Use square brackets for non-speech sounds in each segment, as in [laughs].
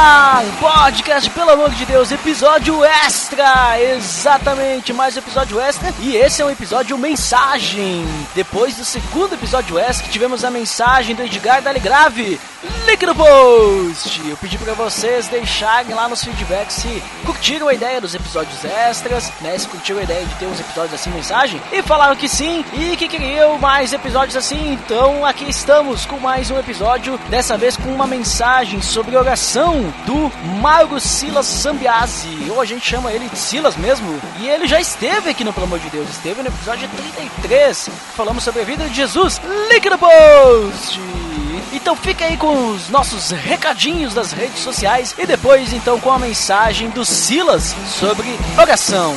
Ar, podcast, pelo amor de Deus, episódio extra, exatamente, mais um episódio extra, e esse é um episódio mensagem, depois do segundo episódio extra, tivemos a mensagem do Edgar Daligrave, link no post, eu pedi pra vocês deixarem lá nos feedbacks se curtiram a ideia dos episódios extras, né, se curtiram a ideia de ter uns episódios assim, mensagem, e falaram que sim, e que queriam mais episódios assim, então aqui estamos com mais um episódio, dessa vez com uma mensagem sobre oração, do Mauro Silas Sambiase, ou a gente chama ele de Silas mesmo, e ele já esteve aqui no Pelo Amor de Deus, esteve no episódio 33, falamos sobre a vida de Jesus, link no post! Então fica aí com os nossos recadinhos das redes sociais e depois então com a mensagem do Silas sobre oração.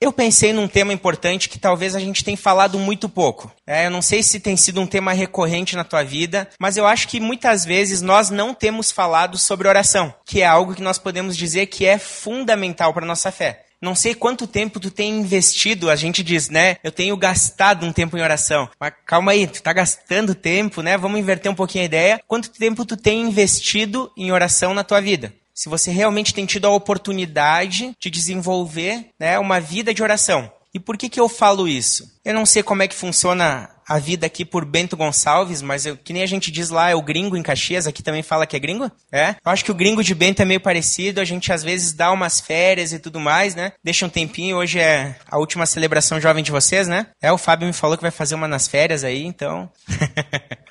Eu pensei num tema importante que talvez a gente tenha falado muito pouco. É, eu não sei se tem sido um tema recorrente na tua vida, mas eu acho que muitas vezes nós não temos falado sobre oração, que é algo que nós podemos dizer que é fundamental para nossa fé. Não sei quanto tempo tu tem investido, a gente diz, né? Eu tenho gastado um tempo em oração. Mas calma aí, tu tá gastando tempo, né? Vamos inverter um pouquinho a ideia. Quanto tempo tu tem investido em oração na tua vida? Se você realmente tem tido a oportunidade de desenvolver né, uma vida de oração. E por que, que eu falo isso? Eu não sei como é que funciona a vida aqui por Bento Gonçalves, mas eu, que nem a gente diz lá, é o gringo em Caxias, aqui também fala que é gringo? É? Eu acho que o gringo de Bento é meio parecido, a gente às vezes dá umas férias e tudo mais, né? Deixa um tempinho, hoje é a última celebração jovem de vocês, né? É, o Fábio me falou que vai fazer uma nas férias aí, então... [laughs]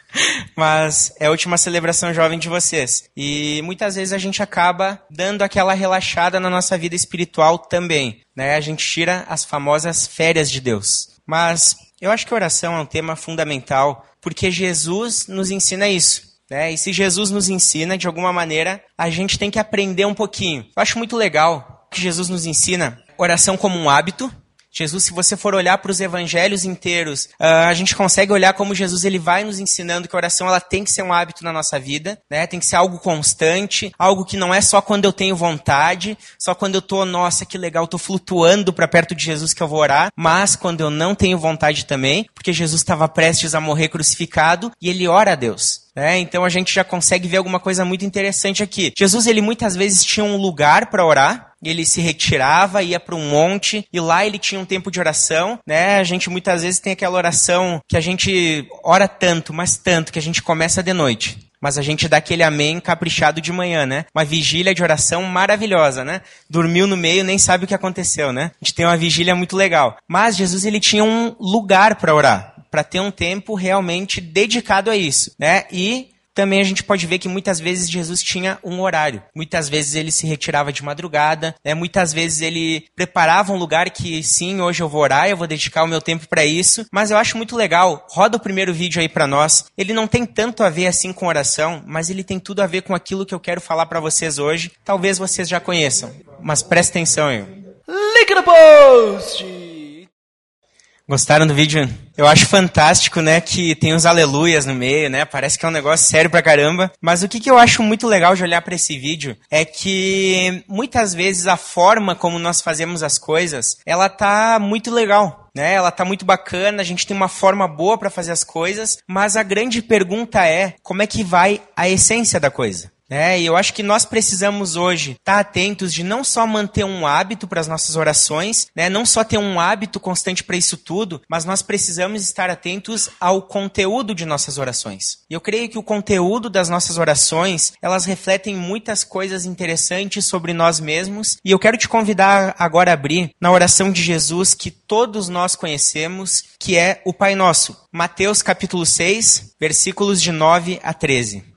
Mas é a última celebração jovem de vocês. E muitas vezes a gente acaba dando aquela relaxada na nossa vida espiritual também. Né? A gente tira as famosas férias de Deus. Mas eu acho que oração é um tema fundamental porque Jesus nos ensina isso. Né? E se Jesus nos ensina, de alguma maneira, a gente tem que aprender um pouquinho. Eu acho muito legal que Jesus nos ensina oração como um hábito, Jesus, se você for olhar para os evangelhos inteiros, uh, a gente consegue olhar como Jesus ele vai nos ensinando que a oração ela tem que ser um hábito na nossa vida, né? Tem que ser algo constante, algo que não é só quando eu tenho vontade, só quando eu tô, nossa, que legal, tô flutuando para perto de Jesus que eu vou orar, mas quando eu não tenho vontade também, porque Jesus estava prestes a morrer crucificado e ele ora a Deus. É, então a gente já consegue ver alguma coisa muito interessante aqui. Jesus ele muitas vezes tinha um lugar para orar, ele se retirava, ia para um monte e lá ele tinha um tempo de oração, né? A gente muitas vezes tem aquela oração que a gente ora tanto, mas tanto que a gente começa de noite. Mas a gente dá aquele amém caprichado de manhã, né? Uma vigília de oração maravilhosa, né? Dormiu no meio, nem sabe o que aconteceu, né? A gente tem uma vigília muito legal. Mas Jesus ele tinha um lugar para orar para ter um tempo realmente dedicado a isso, né? E também a gente pode ver que muitas vezes Jesus tinha um horário. Muitas vezes ele se retirava de madrugada, né? muitas vezes ele preparava um lugar que sim, hoje eu vou orar, eu vou dedicar o meu tempo para isso. Mas eu acho muito legal. Roda o primeiro vídeo aí para nós. Ele não tem tanto a ver assim com oração, mas ele tem tudo a ver com aquilo que eu quero falar para vocês hoje. Talvez vocês já conheçam, mas presta atenção aí. Link no post! Gostaram do vídeo? Eu acho fantástico, né, que tem os aleluias no meio, né? Parece que é um negócio sério pra caramba. Mas o que, que eu acho muito legal de olhar para esse vídeo é que muitas vezes a forma como nós fazemos as coisas, ela tá muito legal. Né, ela tá muito bacana, a gente tem uma forma boa para fazer as coisas, mas a grande pergunta é como é que vai a essência da coisa. Né? E eu acho que nós precisamos hoje estar atentos de não só manter um hábito para as nossas orações, né? Não só ter um hábito constante para isso tudo, mas nós precisamos estar atentos ao conteúdo de nossas orações. E eu creio que o conteúdo das nossas orações, elas refletem muitas coisas interessantes sobre nós mesmos, e eu quero te convidar agora a abrir na oração de Jesus que todos nós conhecemos, que é o Pai Nosso. Mateus capítulo 6, versículos de 9 a 13.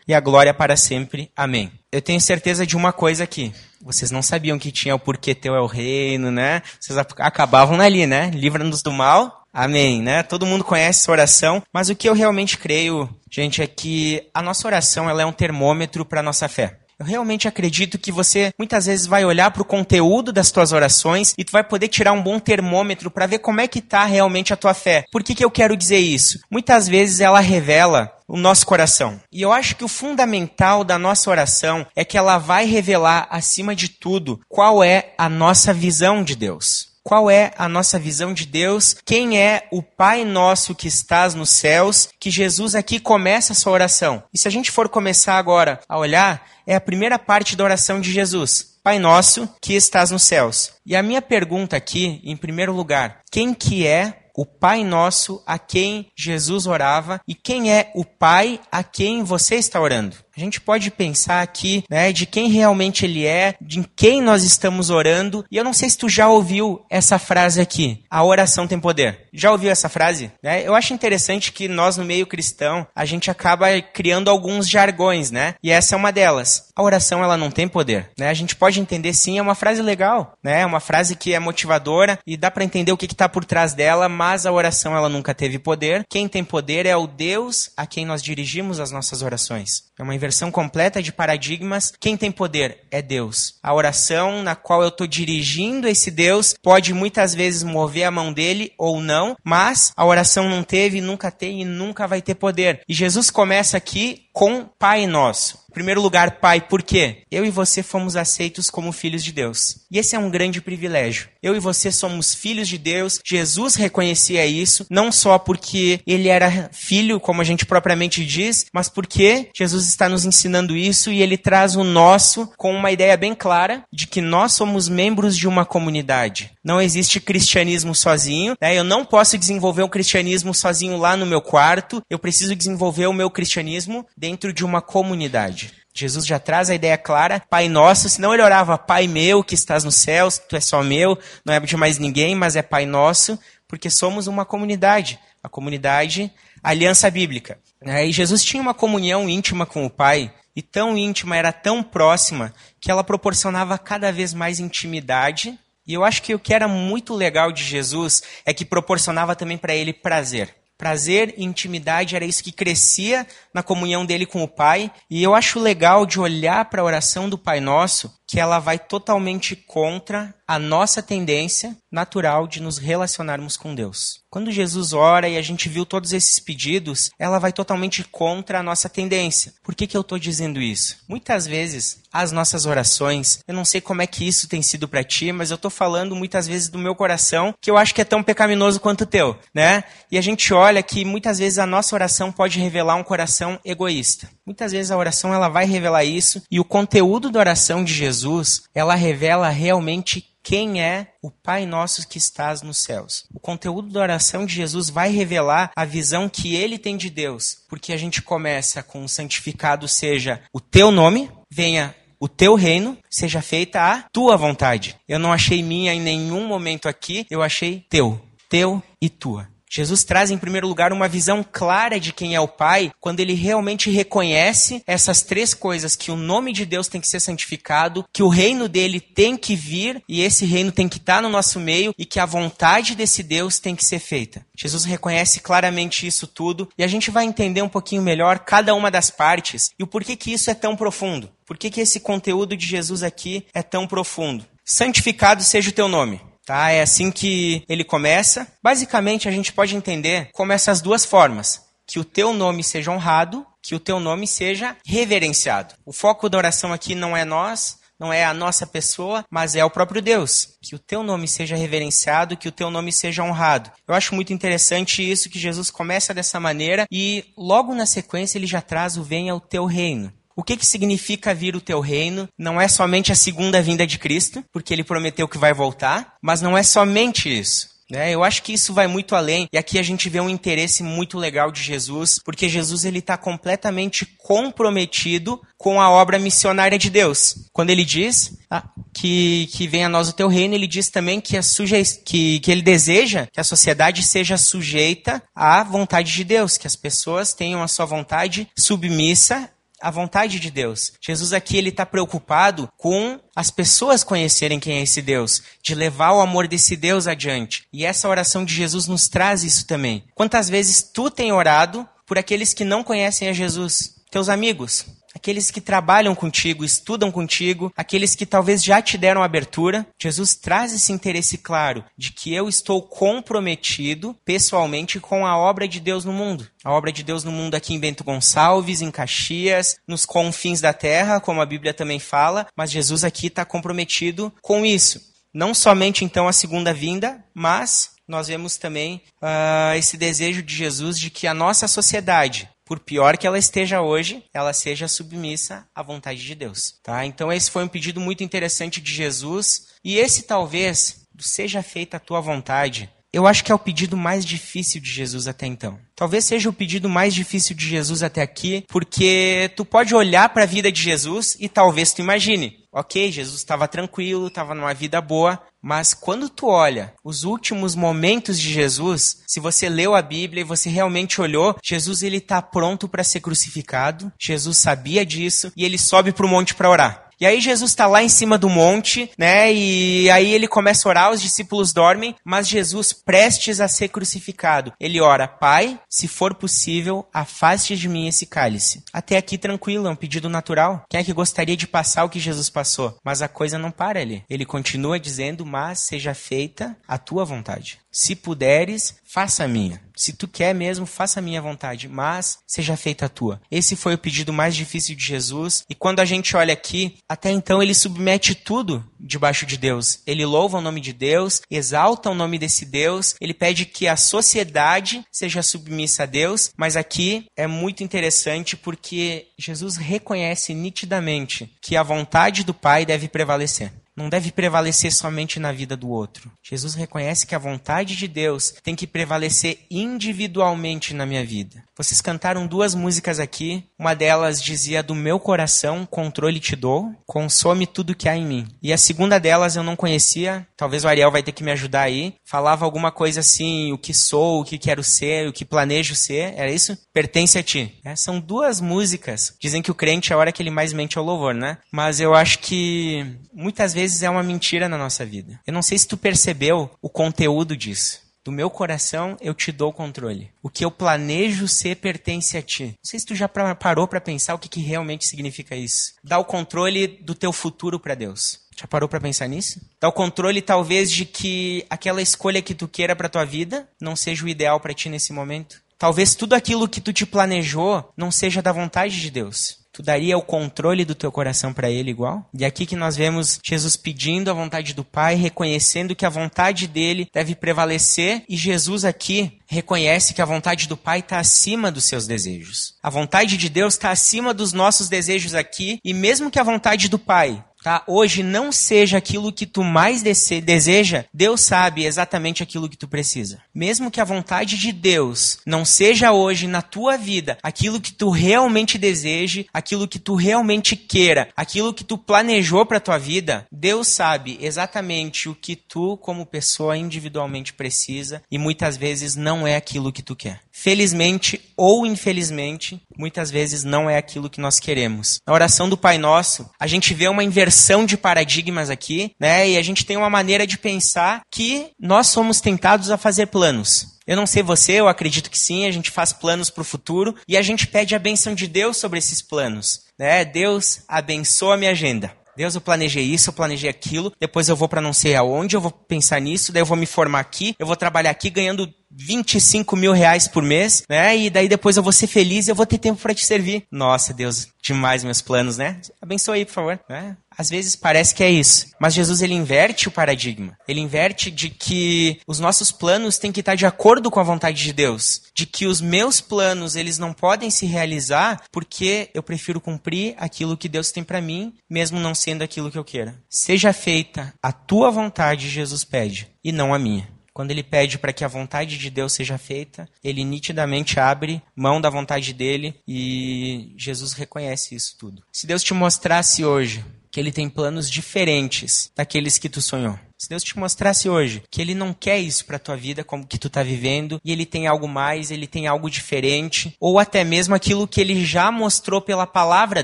e a glória para sempre. Amém. Eu tenho certeza de uma coisa aqui. Vocês não sabiam que tinha o porquê teu é o reino, né? Vocês acabavam ali, né? Livra-nos do mal. Amém, né? Todo mundo conhece essa oração, mas o que eu realmente creio, gente, é que a nossa oração ela é um termômetro para a nossa fé. Eu realmente acredito que você muitas vezes vai olhar para o conteúdo das tuas orações e tu vai poder tirar um bom termômetro para ver como é que está realmente a tua fé. Por que, que eu quero dizer isso? Muitas vezes ela revela o nosso coração. E eu acho que o fundamental da nossa oração é que ela vai revelar, acima de tudo, qual é a nossa visão de Deus. Qual é a nossa visão de Deus? Quem é o Pai nosso que estás nos céus? Que Jesus aqui começa a sua oração. E se a gente for começar agora a olhar, é a primeira parte da oração de Jesus. Pai nosso que estás nos céus. E a minha pergunta aqui, em primeiro lugar, quem que é o Pai Nosso a quem Jesus orava e quem é o Pai a quem você está orando. A gente pode pensar aqui, né, de quem realmente ele é, de quem nós estamos orando. E eu não sei se tu já ouviu essa frase aqui. A oração tem poder. Já ouviu essa frase? Né? Eu acho interessante que nós no meio cristão a gente acaba criando alguns jargões, né? E essa é uma delas. A oração ela não tem poder, né? A gente pode entender sim, é uma frase legal, né? É uma frase que é motivadora e dá para entender o que está por trás dela, mas a oração ela nunca teve poder. Quem tem poder é o Deus a quem nós dirigimos as nossas orações. É uma inversão completa de paradigmas. Quem tem poder é Deus. A oração na qual eu estou dirigindo esse Deus pode muitas vezes mover a mão dele ou não, mas a oração não teve, nunca tem e nunca vai ter poder. E Jesus começa aqui com Pai Nosso. Em primeiro lugar, Pai, por quê? Eu e você fomos aceitos como filhos de Deus. E esse é um grande privilégio. Eu e você somos filhos de Deus. Jesus reconhecia isso, não só porque ele era filho, como a gente propriamente diz, mas porque Jesus está nos ensinando isso e ele traz o nosso com uma ideia bem clara de que nós somos membros de uma comunidade. Não existe cristianismo sozinho. Né? Eu não posso desenvolver o um cristianismo sozinho lá no meu quarto. Eu preciso desenvolver o meu cristianismo dentro de uma comunidade. Jesus já traz a ideia clara, Pai nosso, senão ele orava, Pai meu que estás nos céus, tu és só meu, não é de mais ninguém, mas é Pai nosso, porque somos uma comunidade, a comunidade a Aliança Bíblica. E Jesus tinha uma comunhão íntima com o Pai, e tão íntima, era tão próxima, que ela proporcionava cada vez mais intimidade, e eu acho que o que era muito legal de Jesus é que proporcionava também para ele prazer. Prazer e intimidade era isso que crescia na comunhão dele com o Pai. E eu acho legal de olhar para a oração do Pai Nosso que ela vai totalmente contra a nossa tendência natural de nos relacionarmos com Deus. Quando Jesus ora e a gente viu todos esses pedidos, ela vai totalmente contra a nossa tendência. Por que, que eu estou dizendo isso? Muitas vezes, as nossas orações, eu não sei como é que isso tem sido para ti, mas eu estou falando muitas vezes do meu coração, que eu acho que é tão pecaminoso quanto o teu, né? E a gente olha que muitas vezes a nossa oração pode revelar um coração egoísta. Muitas vezes a oração ela vai revelar isso, e o conteúdo da oração de Jesus, ela revela realmente quem é o Pai Nosso que estás nos céus. O conteúdo da oração de Jesus vai revelar a visão que ele tem de Deus, porque a gente começa com santificado seja o teu nome, venha o teu reino, seja feita a tua vontade. Eu não achei minha em nenhum momento aqui, eu achei teu, teu e tua. Jesus traz, em primeiro lugar, uma visão clara de quem é o Pai, quando ele realmente reconhece essas três coisas: que o nome de Deus tem que ser santificado, que o reino dele tem que vir e esse reino tem que estar no nosso meio e que a vontade desse Deus tem que ser feita. Jesus reconhece claramente isso tudo e a gente vai entender um pouquinho melhor cada uma das partes e o porquê que isso é tão profundo. Por que, que esse conteúdo de Jesus aqui é tão profundo? santificado seja o teu nome. Tá? É assim que ele começa. Basicamente, a gente pode entender como essas duas formas: que o teu nome seja honrado, que o teu nome seja reverenciado. O foco da oração aqui não é nós, não é a nossa pessoa, mas é o próprio Deus. Que o teu nome seja reverenciado, que o teu nome seja honrado. Eu acho muito interessante isso que Jesus começa dessa maneira e logo na sequência ele já traz o venha o teu reino. O que, que significa vir o teu reino? Não é somente a segunda vinda de Cristo, porque ele prometeu que vai voltar, mas não é somente isso. Né? Eu acho que isso vai muito além. E aqui a gente vê um interesse muito legal de Jesus, porque Jesus ele está completamente comprometido com a obra missionária de Deus. Quando ele diz ah, que, que venha a nós o teu reino, ele diz também que, a suje... que, que ele deseja que a sociedade seja sujeita à vontade de Deus, que as pessoas tenham a sua vontade submissa a vontade de Deus. Jesus aqui ele está preocupado com as pessoas conhecerem quem é esse Deus, de levar o amor desse Deus adiante. E essa oração de Jesus nos traz isso também. Quantas vezes tu tem orado por aqueles que não conhecem a Jesus? Teus amigos, aqueles que trabalham contigo, estudam contigo, aqueles que talvez já te deram abertura. Jesus traz esse interesse claro de que eu estou comprometido pessoalmente com a obra de Deus no mundo. A obra de Deus no mundo aqui em Bento Gonçalves, em Caxias, nos confins da terra, como a Bíblia também fala, mas Jesus aqui está comprometido com isso. Não somente então a segunda vinda, mas nós vemos também uh, esse desejo de Jesus de que a nossa sociedade por pior que ela esteja hoje, ela seja submissa à vontade de Deus. Tá? Então esse foi um pedido muito interessante de Jesus e esse talvez seja feita a tua vontade. Eu acho que é o pedido mais difícil de Jesus até então. Talvez seja o pedido mais difícil de Jesus até aqui, porque tu pode olhar para a vida de Jesus e talvez tu imagine, ok, Jesus estava tranquilo, estava numa vida boa, mas quando tu olha os últimos momentos de Jesus, se você leu a Bíblia e você realmente olhou, Jesus ele está pronto para ser crucificado. Jesus sabia disso e ele sobe para o monte para orar. E aí Jesus está lá em cima do monte, né? E aí ele começa a orar, os discípulos dormem, mas Jesus, prestes a ser crucificado, ele ora: Pai, se for possível, afaste de mim esse cálice. Até aqui tranquilo, é um pedido natural. Quem é que gostaria de passar o que Jesus passou? Mas a coisa não para ali. Ele continua dizendo: Mas seja feita a tua vontade. Se puderes, faça a minha. Se tu quer mesmo, faça a minha vontade, mas seja feita a tua. Esse foi o pedido mais difícil de Jesus, e quando a gente olha aqui, até então ele submete tudo debaixo de Deus. Ele louva o nome de Deus, exalta o nome desse Deus, ele pede que a sociedade seja submissa a Deus, mas aqui é muito interessante porque Jesus reconhece nitidamente que a vontade do Pai deve prevalecer não deve prevalecer somente na vida do outro. Jesus reconhece que a vontade de Deus tem que prevalecer individualmente na minha vida. Vocês cantaram duas músicas aqui. Uma delas dizia: Do meu coração, controle te dou, consome tudo que há em mim. E a segunda delas eu não conhecia, talvez o Ariel vai ter que me ajudar aí. Falava alguma coisa assim: o que sou, o que quero ser, o que planejo ser. Era isso? Pertence a ti. É, são duas músicas. Dizem que o crente é a hora que ele mais mente ao louvor, né? Mas eu acho que muitas vezes é uma mentira na nossa vida. Eu não sei se tu percebeu o conteúdo disso. Do meu coração eu te dou o controle. O que eu planejo ser pertence a ti. Não sei se tu já parou para pensar o que, que realmente significa isso. Dá o controle do teu futuro para Deus. Já parou para pensar nisso? Dá o controle talvez de que aquela escolha que tu queira para tua vida não seja o ideal para ti nesse momento. Talvez tudo aquilo que tu te planejou não seja da vontade de Deus. Tu daria o controle do teu coração para ele igual? E aqui que nós vemos Jesus pedindo a vontade do Pai, reconhecendo que a vontade dele deve prevalecer, e Jesus aqui reconhece que a vontade do Pai está acima dos seus desejos. A vontade de Deus está acima dos nossos desejos aqui, e mesmo que a vontade do Pai tá? Hoje não seja aquilo que tu mais deseja, Deus sabe exatamente aquilo que tu precisa. Mesmo que a vontade de Deus não seja hoje na tua vida aquilo que tu realmente deseje, aquilo que tu realmente queira, aquilo que tu planejou para tua vida, Deus sabe exatamente o que tu como pessoa individualmente precisa e muitas vezes não é aquilo que tu quer. Felizmente ou infelizmente, muitas vezes não é aquilo que nós queremos. Na oração do Pai Nosso, a gente vê uma inversão de paradigmas aqui, né? E a gente tem uma maneira de pensar que nós somos tentados a fazer planos. Eu não sei você, eu acredito que sim, a gente faz planos para o futuro e a gente pede a benção de Deus sobre esses planos. Né? Deus abençoa a minha agenda. Deus, eu planejei isso, eu planejei aquilo, depois eu vou para não sei aonde, eu vou pensar nisso, daí eu vou me formar aqui, eu vou trabalhar aqui ganhando 25 mil reais por mês, né? E daí depois eu vou ser feliz e eu vou ter tempo para te servir. Nossa, Deus, demais meus planos, né? Abençoe aí, por favor. Né? Às vezes parece que é isso, mas Jesus ele inverte o paradigma. Ele inverte de que os nossos planos têm que estar de acordo com a vontade de Deus, de que os meus planos eles não podem se realizar porque eu prefiro cumprir aquilo que Deus tem para mim, mesmo não sendo aquilo que eu queira. Seja feita a tua vontade, Jesus pede, e não a minha. Quando ele pede para que a vontade de Deus seja feita, ele nitidamente abre mão da vontade dele e Jesus reconhece isso tudo. Se Deus te mostrasse hoje que ele tem planos diferentes daqueles que tu sonhou. Se Deus te mostrasse hoje que ele não quer isso para tua vida como que tu tá vivendo e ele tem algo mais, ele tem algo diferente, ou até mesmo aquilo que ele já mostrou pela palavra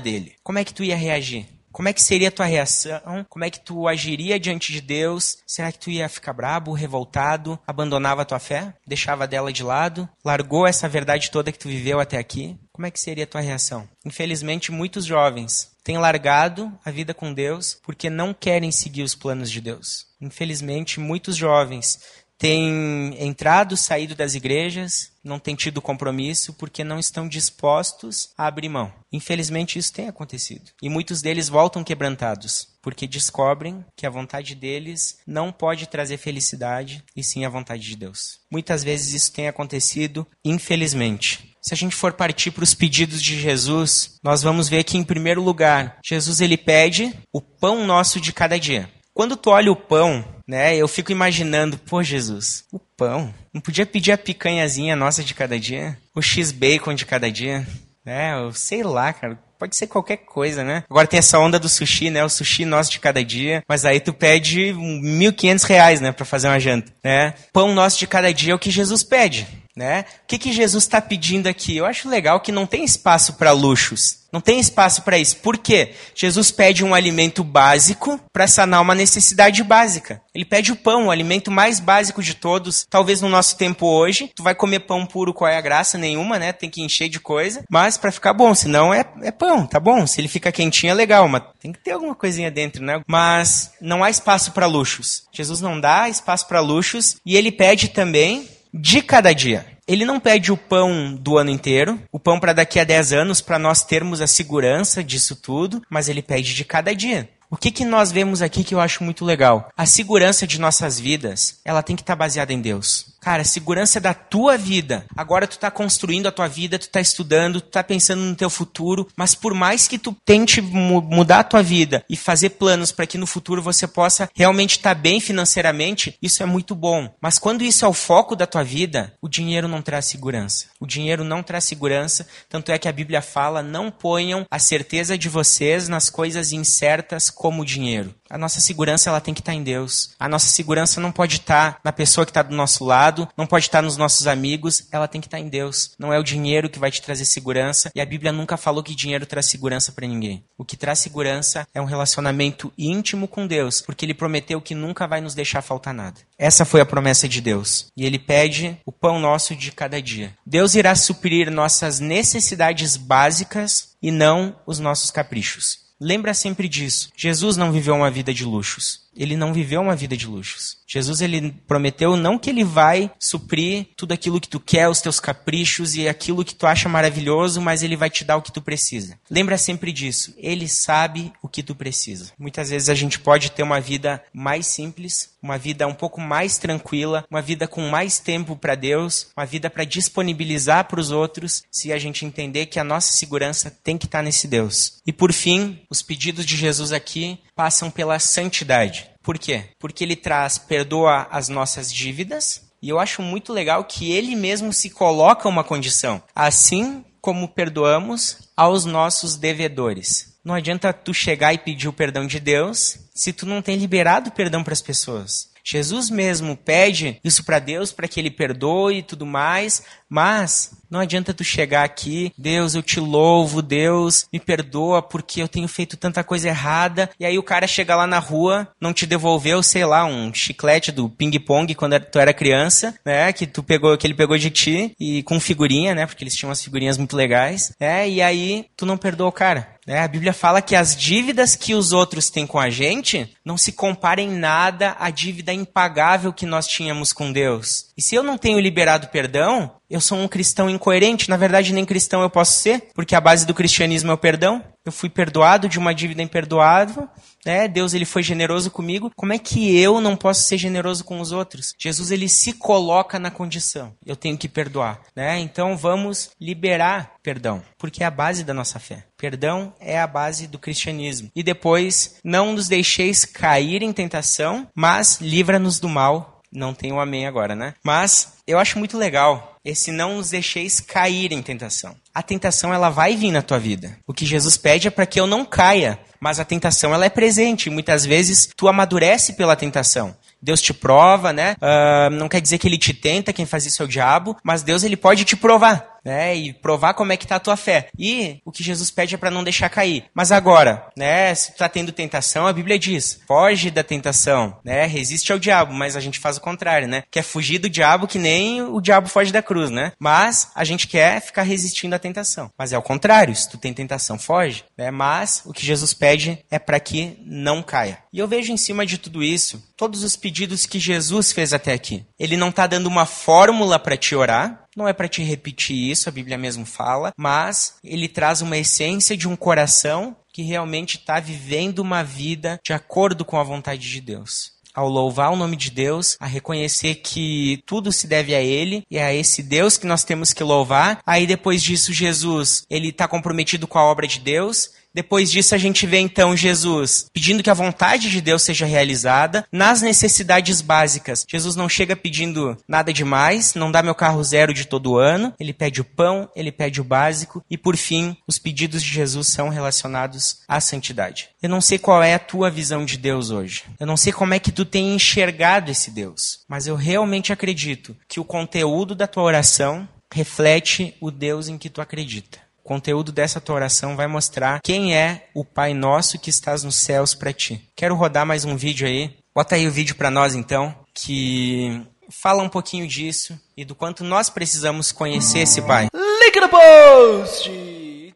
dele. Como é que tu ia reagir? Como é que seria a tua reação? Como é que tu agiria diante de Deus? Será que tu ia ficar brabo, revoltado, abandonava a tua fé, deixava dela de lado, largou essa verdade toda que tu viveu até aqui? Como é que seria a tua reação? Infelizmente, muitos jovens têm largado a vida com Deus porque não querem seguir os planos de Deus. Infelizmente, muitos jovens têm entrado, saído das igrejas, não têm tido compromisso porque não estão dispostos a abrir mão. Infelizmente isso tem acontecido. E muitos deles voltam quebrantados porque descobrem que a vontade deles não pode trazer felicidade e sim a vontade de Deus. Muitas vezes isso tem acontecido, infelizmente. Se a gente for partir para os pedidos de Jesus, nós vamos ver que em primeiro lugar, Jesus ele pede o pão nosso de cada dia. Quando tu olha o pão, né, eu fico imaginando, pô, Jesus, o pão, não podia pedir a picanhazinha nossa de cada dia? O X-bacon de cada dia? Né, eu sei lá, cara, pode ser qualquer coisa, né? Agora tem essa onda do sushi, né? O sushi nosso de cada dia, mas aí tu pede 1.500 reais, né? Pra fazer uma janta, né? Pão nosso de cada dia é o que Jesus pede, né? O que, que Jesus está pedindo aqui? Eu acho legal que não tem espaço para luxos. Não tem espaço para isso. Por quê? Jesus pede um alimento básico para sanar uma necessidade básica. Ele pede o pão, o alimento mais básico de todos. Talvez no nosso tempo hoje, tu vai comer pão puro, qual é a graça? Nenhuma, né? Tem que encher de coisa. Mas para ficar bom, senão é, é pão, tá bom? Se ele fica quentinho é legal, mas tem que ter alguma coisinha dentro, né? Mas não há espaço para luxos. Jesus não dá espaço para luxos e ele pede também de cada dia. Ele não pede o pão do ano inteiro, o pão para daqui a 10 anos, para nós termos a segurança disso tudo, mas ele pede de cada dia. O que, que nós vemos aqui que eu acho muito legal? A segurança de nossas vidas, ela tem que estar tá baseada em Deus. Cara, segurança da tua vida. Agora tu tá construindo a tua vida, tu tá estudando, tu tá pensando no teu futuro, mas por mais que tu tente mu mudar a tua vida e fazer planos para que no futuro você possa realmente estar tá bem financeiramente, isso é muito bom. Mas quando isso é o foco da tua vida, o dinheiro não traz segurança. O dinheiro não traz segurança, tanto é que a Bíblia fala: não ponham a certeza de vocês nas coisas incertas como o dinheiro. A nossa segurança ela tem que estar em Deus. A nossa segurança não pode estar na pessoa que está do nosso lado, não pode estar nos nossos amigos, ela tem que estar em Deus. Não é o dinheiro que vai te trazer segurança, e a Bíblia nunca falou que dinheiro traz segurança para ninguém. O que traz segurança é um relacionamento íntimo com Deus, porque ele prometeu que nunca vai nos deixar faltar nada. Essa foi a promessa de Deus. E ele pede o pão nosso de cada dia. Deus irá suprir nossas necessidades básicas e não os nossos caprichos. Lembra sempre disso. Jesus não viveu uma vida de luxos. Ele não viveu uma vida de luxos. Jesus ele prometeu não que ele vai suprir tudo aquilo que tu quer, os teus caprichos e aquilo que tu acha maravilhoso, mas ele vai te dar o que tu precisa. Lembra sempre disso. Ele sabe o que tu precisa. Muitas vezes a gente pode ter uma vida mais simples, uma vida um pouco mais tranquila, uma vida com mais tempo para Deus, uma vida para disponibilizar para os outros, se a gente entender que a nossa segurança tem que estar tá nesse Deus. E por fim, os pedidos de Jesus aqui passam pela santidade. Por quê? Porque ele traz, perdoa as nossas dívidas, e eu acho muito legal que ele mesmo se coloca uma condição. Assim como perdoamos aos nossos devedores. Não adianta tu chegar e pedir o perdão de Deus se tu não tem liberado perdão para as pessoas. Jesus mesmo pede isso para Deus para que ele perdoe e tudo mais, Mas não adianta tu chegar aqui, Deus, eu te louvo, Deus, me perdoa porque eu tenho feito tanta coisa errada. E aí o cara chega lá na rua, não te devolveu, sei lá, um chiclete do ping-pong quando tu era criança, né? Que tu pegou, que ele pegou de ti e com figurinha, né? Porque eles tinham umas figurinhas muito legais, né? E aí tu não perdoa o cara. Né? A Bíblia fala que as dívidas que os outros têm com a gente não se comparem nada à dívida impagável que nós tínhamos com Deus. E se eu não tenho liberado perdão, eu sou um cristão incoerente. Na verdade, nem cristão eu posso ser, porque a base do cristianismo é o perdão. Eu fui perdoado de uma dívida imperdoável, né? Deus ele foi generoso comigo. Como é que eu não posso ser generoso com os outros? Jesus ele se coloca na condição. Eu tenho que perdoar, né? Então vamos liberar perdão, porque é a base da nossa fé. Perdão é a base do cristianismo. E depois, não nos deixeis cair em tentação, mas livra-nos do mal. Não tem um amém agora, né? Mas eu acho muito legal esse não nos deixeis cair em tentação. A tentação ela vai vir na tua vida. O que Jesus pede é para que eu não caia, mas a tentação ela é presente. Muitas vezes tu amadurece pela tentação. Deus te prova, né? Uh, não quer dizer que ele te tenta, quem faz isso é o diabo, mas Deus ele pode te provar né? E provar como é que tá a tua fé. E o que Jesus pede é para não deixar cair. Mas agora, né? Se tu tá tendo tentação, a Bíblia diz: foge da tentação, né? Resiste ao diabo, mas a gente faz o contrário, né? Quer fugir do diabo que nem o diabo foge da cruz, né? Mas a gente quer ficar resistindo à tentação. Mas é o contrário, se tu tem tentação, foge, né? Mas o que Jesus pede é para que não caia. E eu vejo em cima de tudo isso todos os pedidos que Jesus fez até aqui. Ele não está dando uma fórmula para te orar, não é para te repetir isso, a Bíblia mesmo fala, mas ele traz uma essência de um coração que realmente está vivendo uma vida de acordo com a vontade de Deus ao louvar o nome de Deus, a reconhecer que tudo se deve a Ele e a esse Deus que nós temos que louvar. Aí depois disso, Jesus, ele está comprometido com a obra de Deus, depois disso, a gente vê então Jesus pedindo que a vontade de Deus seja realizada nas necessidades básicas. Jesus não chega pedindo nada demais, não dá meu carro zero de todo ano. Ele pede o pão, ele pede o básico e, por fim, os pedidos de Jesus são relacionados à santidade. Eu não sei qual é a tua visão de Deus hoje. Eu não sei como é que tu tem enxergado esse Deus, mas eu realmente acredito que o conteúdo da tua oração reflete o Deus em que tu acredita conteúdo dessa tua oração vai mostrar quem é o Pai Nosso que estás nos céus para ti. Quero rodar mais um vídeo aí. Bota aí o vídeo para nós então, que fala um pouquinho disso e do quanto nós precisamos conhecer esse Pai. Link no post!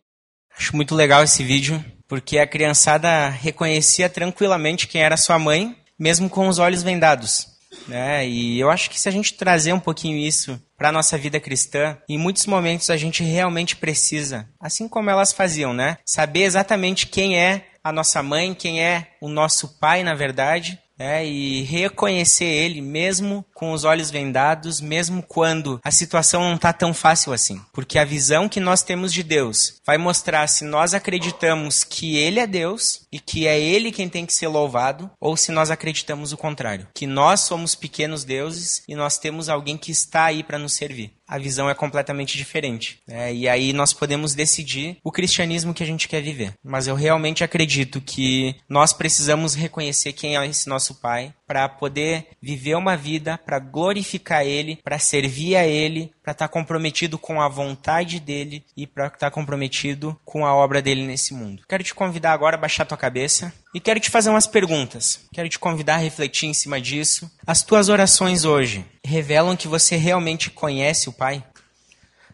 Acho muito legal esse vídeo, porque a criançada reconhecia tranquilamente quem era sua mãe, mesmo com os olhos vendados. Né? E eu acho que se a gente trazer um pouquinho isso para nossa vida cristã, em muitos momentos a gente realmente precisa, assim como elas faziam, né? Saber exatamente quem é a nossa mãe, quem é o nosso pai, na verdade, é, e reconhecer ele mesmo com os olhos vendados, mesmo quando a situação não está tão fácil assim. Porque a visão que nós temos de Deus vai mostrar se nós acreditamos que ele é Deus e que é ele quem tem que ser louvado, ou se nós acreditamos o contrário, que nós somos pequenos deuses e nós temos alguém que está aí para nos servir a visão é completamente diferente. Né? E aí nós podemos decidir o cristianismo que a gente quer viver. Mas eu realmente acredito que nós precisamos reconhecer quem é esse nosso Pai para poder viver uma vida, para glorificar Ele, para servir a Ele, para estar tá comprometido com a vontade dele e para estar tá comprometido com a obra dele nesse mundo. Quero te convidar agora a baixar tua cabeça e quero te fazer umas perguntas. Quero te convidar a refletir em cima disso. As tuas orações hoje revelam que você realmente conhece o Pai?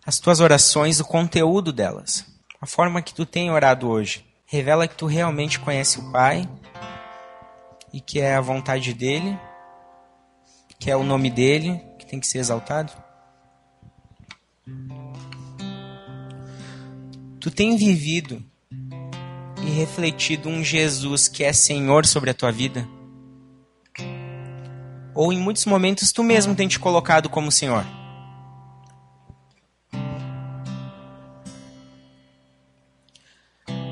As tuas orações, o conteúdo delas, a forma que tu tem orado hoje, revela que tu realmente conhece o Pai e que é a vontade dele, que é o nome dele que tem que ser exaltado? Tu tem vivido e refletido um Jesus que é Senhor sobre a tua vida? Ou em muitos momentos tu mesmo tem te colocado como Senhor?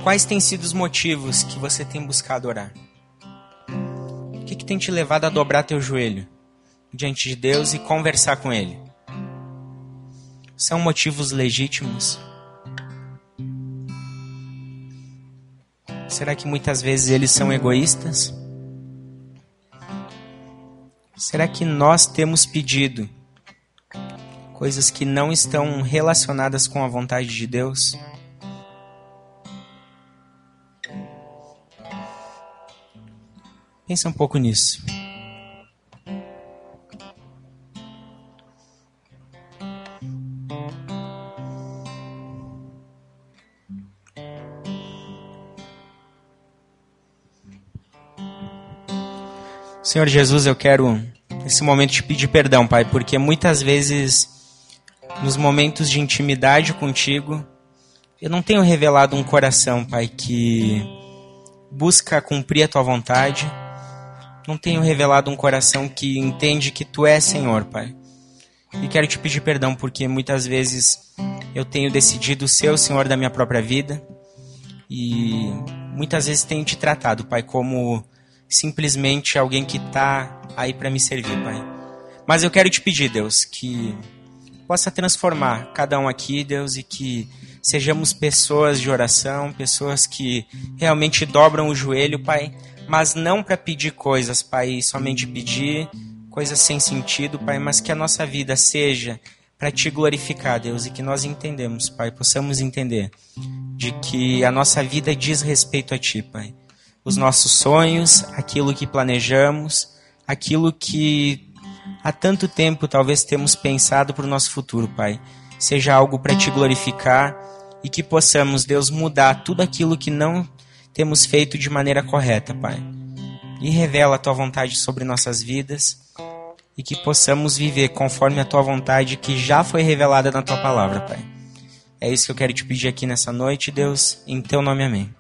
Quais têm sido os motivos que você tem buscado orar? Que tem te levado a dobrar teu joelho diante de Deus e conversar com Ele? São motivos legítimos? Será que muitas vezes eles são egoístas? Será que nós temos pedido coisas que não estão relacionadas com a vontade de Deus. Pensa um pouco nisso. Senhor Jesus, eu quero nesse momento te pedir perdão, Pai, porque muitas vezes nos momentos de intimidade contigo, eu não tenho revelado um coração, Pai, que busca cumprir a tua vontade. Não tenho revelado um coração que entende que tu és Senhor, Pai. E quero te pedir perdão porque muitas vezes eu tenho decidido ser o Senhor da minha própria vida e muitas vezes tenho te tratado, Pai, como simplesmente alguém que está aí para me servir, Pai. Mas eu quero te pedir, Deus, que possa transformar cada um aqui, Deus, e que sejamos pessoas de oração, pessoas que realmente dobram o joelho, Pai, mas não para pedir coisas, Pai, somente pedir coisas sem sentido, Pai, mas que a nossa vida seja para te glorificar, Deus, e que nós entendemos, Pai, possamos entender de que a nossa vida diz respeito a Ti, Pai os nossos sonhos, aquilo que planejamos, aquilo que há tanto tempo talvez temos pensado para o nosso futuro, Pai. Seja algo para te glorificar e que possamos, Deus, mudar tudo aquilo que não temos feito de maneira correta, Pai. E revela a tua vontade sobre nossas vidas e que possamos viver conforme a tua vontade que já foi revelada na tua palavra, Pai. É isso que eu quero te pedir aqui nessa noite, Deus. Em teu nome, amém.